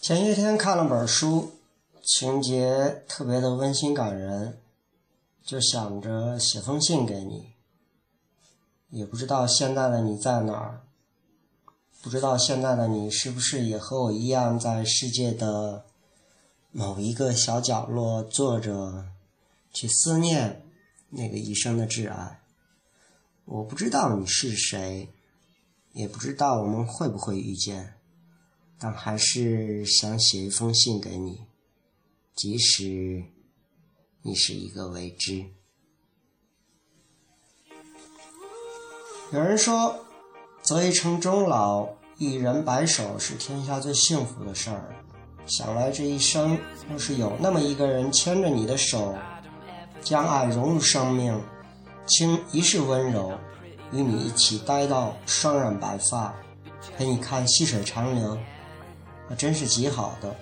前些天看了本书，情节特别的温馨感人，就想着写封信给你。也不知道现在的你在哪儿，不知道现在的你是不是也和我一样，在世界的某一个小角落坐着，去思念那个一生的挚爱。我不知道你是谁，也不知道我们会不会遇见。但还是想写一封信给你，即使你是一个未知。有人说，择一城终老，一人白首是天下最幸福的事儿。想来这一生，若是有那么一个人牵着你的手，将爱融入生命，倾一世温柔，与你一起待到双染白发，陪你看细水长流。那真是极好的。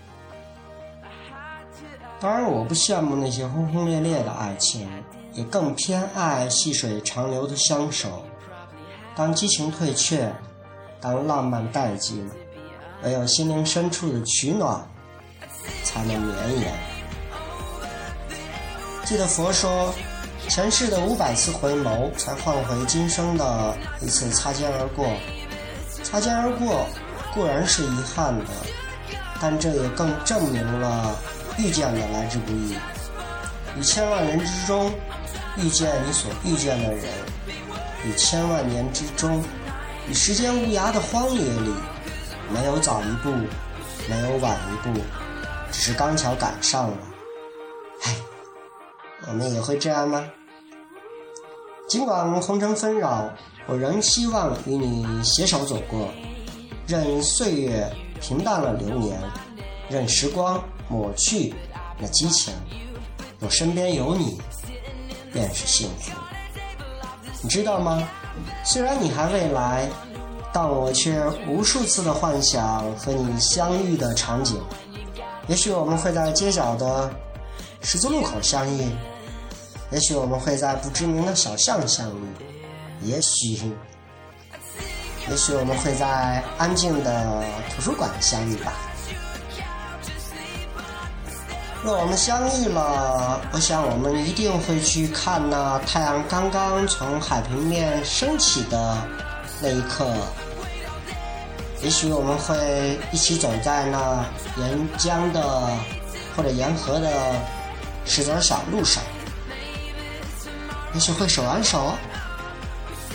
当然，我不羡慕那些轰轰烈烈的爱情，也更偏爱细水长流的相守。当激情退却，当浪漫殆尽，唯有心灵深处的取暖，才能绵延。记得佛说，前世的五百次回眸，才换回今生的一次擦肩而过。擦肩而过。固然是遗憾的，但这也更证明了遇见的来之不易。于千万人之中遇见你所遇见的人，于千万年之中，与时间无涯的荒野里，没有早一步，没有晚一步，只是刚巧赶上了。唉，我们也会这样吗？尽管红尘纷扰，我仍希望与你携手走过。任岁月平淡了流年，任时光抹去那激情，我身边有你，便是幸福。你知道吗？虽然你还未来，但我却无数次的幻想和你相遇的场景。也许我们会在街角的十字路口相遇，也许我们会在不知名的小巷相遇，也许。也许我们会在安静的图书馆相遇吧。若我们相遇了，我想我们一定会去看那太阳刚刚从海平面升起的那一刻。也许我们会一起走在那沿江的或者沿河的石子小路上。也许会手挽手。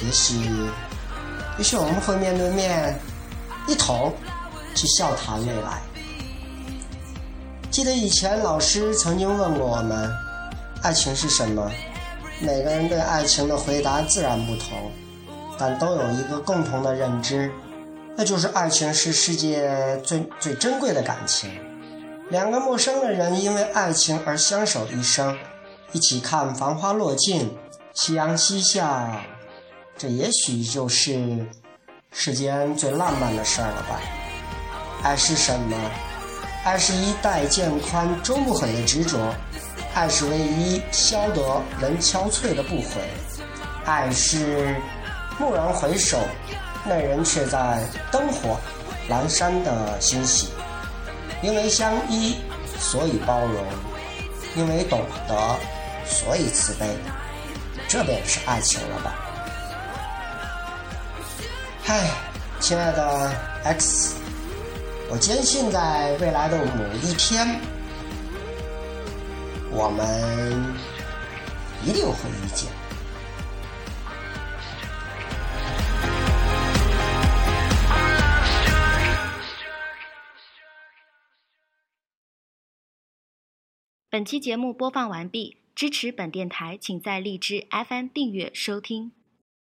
也许。也许我们会面对面，一同去笑谈未来。记得以前老师曾经问过我们，爱情是什么？每个人对爱情的回答自然不同，但都有一个共同的认知，那就是爱情是世界最最珍贵的感情。两个陌生的人因为爱情而相守一生，一起看繁花落尽，夕阳西下。这也许就是世间最浪漫的事儿了吧？爱是什么？爱是一代渐宽终不悔的执着，爱是唯一消得人憔悴的不悔，爱是蓦然回首，那人却在灯火阑珊的欣喜。因为相依，所以包容；因为懂得，所以慈悲。这便是爱情了吧？嗨，亲爱的 X，我坚信在未来的某一天，我们一定会遇见。本期节目播放完毕，支持本电台，请在荔枝 FM 订阅收听。